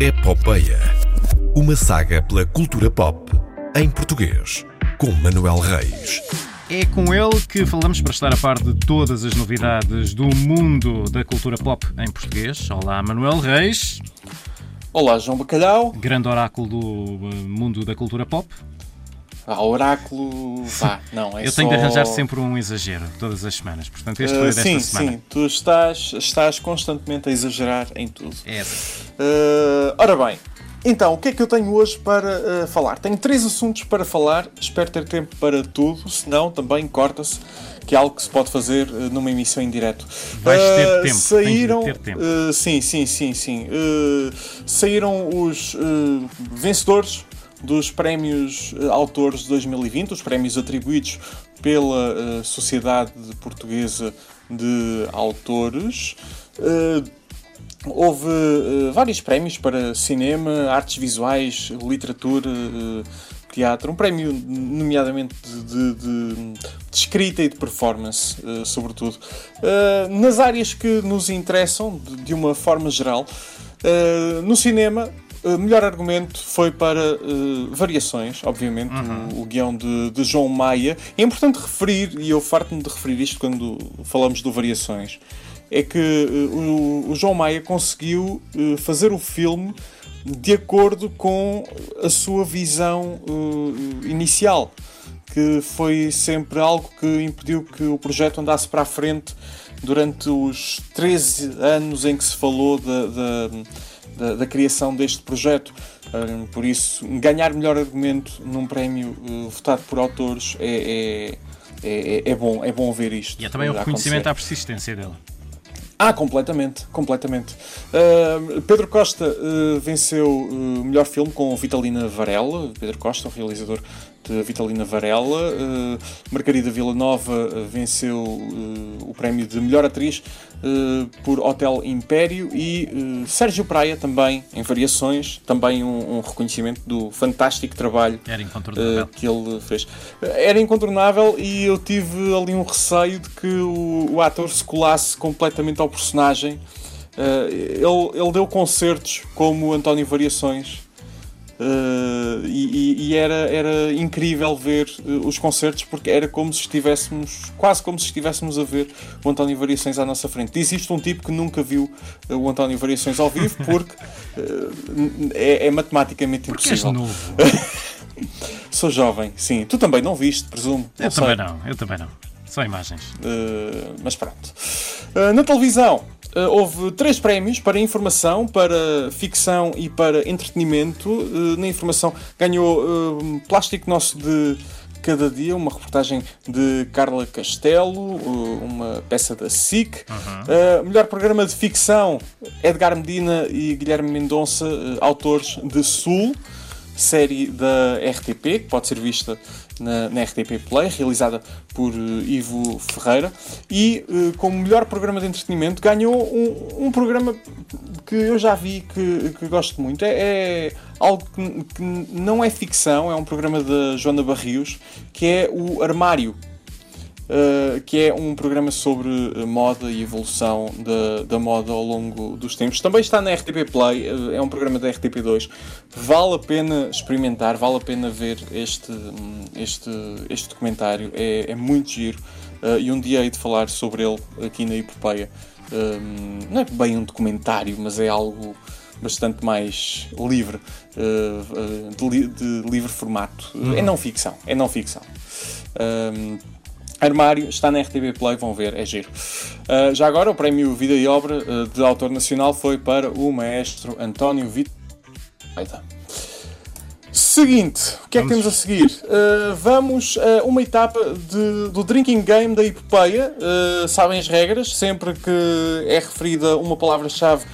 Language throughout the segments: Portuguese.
Epopeia. Uma saga pela cultura pop em português, com Manuel Reis. É com ele que falamos para estar a par de todas as novidades do mundo da cultura pop em português. Olá, Manuel Reis. Olá, João Bacalhau. Grande oráculo do eh, mundo da cultura pop. Ah, oráculo. Vá, não, é Eu tenho só... de arranjar sempre um exagero todas as semanas. Portanto, este foi Uh, desta sim, semana. sim, tu estás, estás constantemente a exagerar em tudo. É. Uh, ora bem, então, o que é que eu tenho hoje para uh, falar? Tenho três assuntos para falar, espero ter tempo para tudo, senão também corta-se, que é algo que se pode fazer uh, numa emissão em direto. Vais ter Uh, tempo, tens de Saíram, ter tempo. sim, sim, sim, sim. Saíram os vencedores dos prémios uh, Autores de 2020, os prémios atribuídos pela uh, Sociedade Portuguesa de Autores. Uh, Houve vários prémios para cinema, artes visuais, literatura, teatro. Um prémio, nomeadamente, de, de- de- escrita e de performance, sobretudo. Nas áreas que nos interessam, de, uma forma geral, no cinema. Uh, melhor argumento foi para uh, Variações, obviamente, o, o guião de, de João Maia. É importante referir, e eu farto-me de referir isto quando falamos do Variações, é que uh, o, o João Maia conseguiu fazer o filme de acordo com a sua visão inicial, que foi sempre algo que impediu que o projeto andasse para a frente durante os 13 anos em que se falou da, da, da- criação deste projeto. Uh, por isso, ganhar melhor argumento num prémio uh, votado por autores é, é, é, é bom, é bom ver isto. E é também o uh, reconhecimento acontecer. à persistência dele. Ah, completamente, completamente. Uh, Pedro Costa uh, venceu o melhor filme com Vitalina Varela. Pedro Costa, o realizador de Vitalina Varela. Uh, Margarida Villanova uh, venceu uh, o prémio de melhor atriz uh, por Hotel Império e uh, Sérgio Praia também em variações, também um, um reconhecimento do fantástico trabalho incontornável. que ele fez. Era incontornável e eu tive ali um receio de que o, o ator se colasse completamente ao personagem. Ele, ele deu concertos como António Variações. Uh, e, e- era, era incrível ver uh, os concertos porque era como se estivéssemos, quase como se estivéssemos a ver o António Variações à nossa frente. Diz isto um tipo que nunca viu uh, o António Variações ao vivo porque é, é matematicamente Porque és impossível. novo. Sou jovem, sim. Tu também não viste, presumo. Eu sei. também não, eu também não. Só imagens. Mas pronto. Na televisão houve três prémios para informação, para ficção e para entretenimento. Uh, na informação ganhou uh, Plástico Nosso de Cada Dia, uma reportagem de Carla Castelo, uma peça da SIC. Uh, melhor programa de ficção, Edgar Medina e Guilherme Mendonça, autores de Sul série da RTP, que pode ser vista na, na RTP Play, realizada por eh, Ivo Ferreira, e eh, como melhor programa de entretenimento ganhou um, um programa que eu já vi que, que gosto muito. É, é algo que, que não é ficção, é um programa da Joana Barrios, que é o Armário. Uh, que é um programa sobre uh, moda e evolução da, da moda ao longo dos tempos. Também está na RTP Play, uh, é um programa da RTP2. Vale a pena experimentar, vale a pena ver este, hum, este, este documentário, é, é muito giro. uh, e um dia hei de falar sobre ele aqui na Hipopeia. Um, não é bem um documentário, mas é algo bastante mais livre, de, li- de livre formato. É não ficção, é não ficção. Um, Armário está na RTB Play, vão ver, é giro. Uh, já agora, o prémio Vida e Obra uh, de autor nacional foi para o maestro António Vitor. Seguinte, o que é que temos a seguir? Uh, vamos a uma etapa de- do drinking game da epopeia. Sabem as regras, sempre que é referida uma palavra-chave,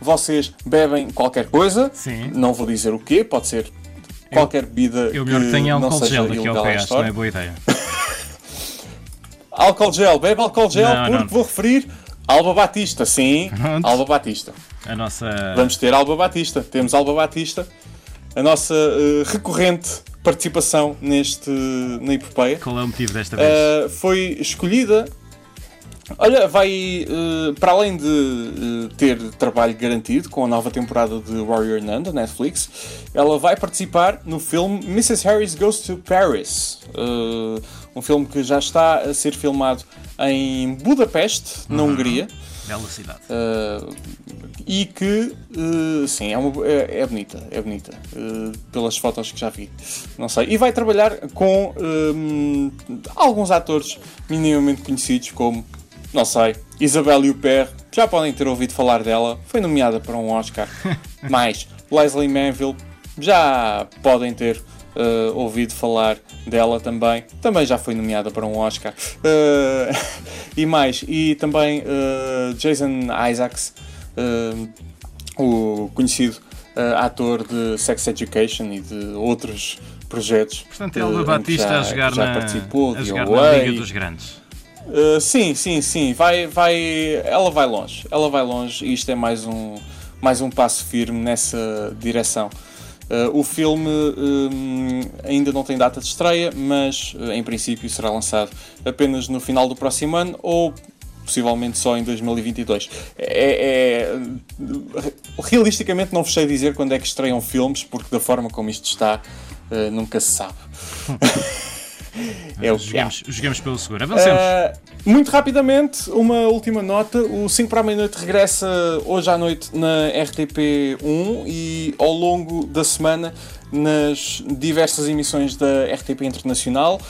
vocês bebem qualquer coisa. Sim. Não vou dizer o quê, pode ser qualquer bebida Eu melhor que que tenha álcool gel daqui ao que não é boa ideia. Álcool gel, bebe álcool gel Não, porque não. vou referir Alba Batista, sim, Pronto. Alba Batista. A nossa. Vamos ter Alba Batista, temos Alba Batista, a nossa eh, recorrente participação neste, na epopeia. Qual é o motivo desta vez? Uh, foi escolhida Olha, vai, uh, para além de uh, ter trabalho garantido com a nova temporada de Warrior Nun da Netflix, ela vai participar no filme Mrs. Harris Goes to Paris. Uh, um filme que já está a ser filmado em Budapeste, na uhum. Hungria. Bela cidade. e que, sim, é, uma, é, é, bonita, é bonita, pelas fotos que já vi. Não sei. E vai trabalhar com alguns atores minimamente conhecidos, como não sei. Isabelle Huppert, já podem ter ouvido falar dela, foi nomeada para um Oscar. Mais, Leslie Manville, já podem ter uh, ouvido falar dela também. Também já foi nomeada para um Oscar. Uh, e mais, e também uh, Jason Isaacs, o conhecido ator de Sex Education e de outros projetos. Portanto, Elba Batista já, a jogar, já na, participou, a jogar na Liga dos Grandes. Uh, sim, sim, sim. Vai, vai, ela vai longe. Ela vai longe e isto é mais um, mais um passo firme nessa direção. Uh, o filme um, ainda não tem data de estreia, mas uh, em princípio será lançado apenas no final do próximo ano ou possivelmente só em 2022. É, é, realisticamente não vos sei dizer quando é que estreiam filmes, porque da forma como isto está, nunca se sabe. é o que jogamos, jogamos pelo seguro. Avancemos. Uh, muito rapidamente, uma última nota. O 5 para a meia-noite regressa hoje à noite na RTP1 e ao longo da semana nas diversas emissões da RTP Internacional.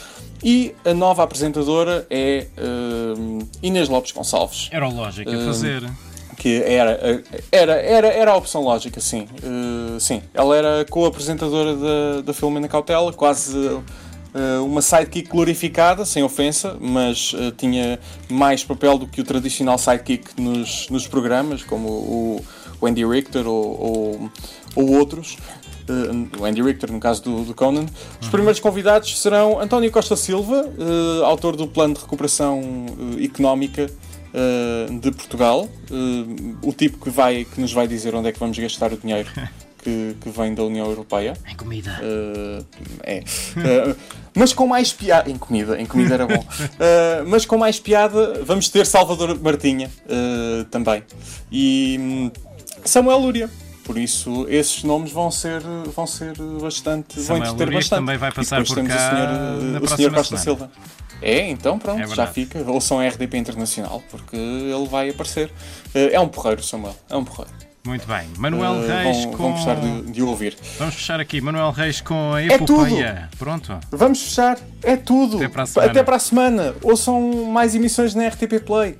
E a nova apresentadora é uh, Inês Lopes Gonçalves. Era o lógico a fazer. que era, era, era, era a opção lógica, sim. Uh, sim, ela era co-apresentadora da, da Filomena Cautela, quase uh, uma sidekick glorificada, sem ofensa, mas uh, tinha mais papel do que o tradicional sidekick nos, nos programas, como o, o Andy Richter ou, ou, ou outros. Uh, o Andy Richter, no caso do, do Conan. Os primeiros convidados serão António Costa Silva, uh, autor do Plano de Recuperação uh, Económica de Portugal, o tipo que, vai, que nos vai dizer onde é que vamos gastar o dinheiro que, que vem da União Europeia. Em comida. Uh, é. Uh, mas com mais piada. Em comida, em comida era bom. Uh, mas com mais piada, vamos ter Salvador Martinha também. E um, Samuel Lúria. Por isso, esses nomes vão ser, vão ser bastante. Samuel vão entreter bastante. também vai passar por cá o senhor, o senhor Costa. Silva. É, então pronto, é já fica. Ou são RDP Internacional, porque ele vai aparecer. É um porreiro, Samuel. É um porreiro. Muito bem. Manuel uh, Reis vão, com. Vamos gostar de, de, ouvir. Vamos fechar aqui. Manuel Reis com a é epopeia. É Pronto. Vamos fechar. É tudo. Até para a semana. Até para a semana. Ouçam mais emissões na RTP Play.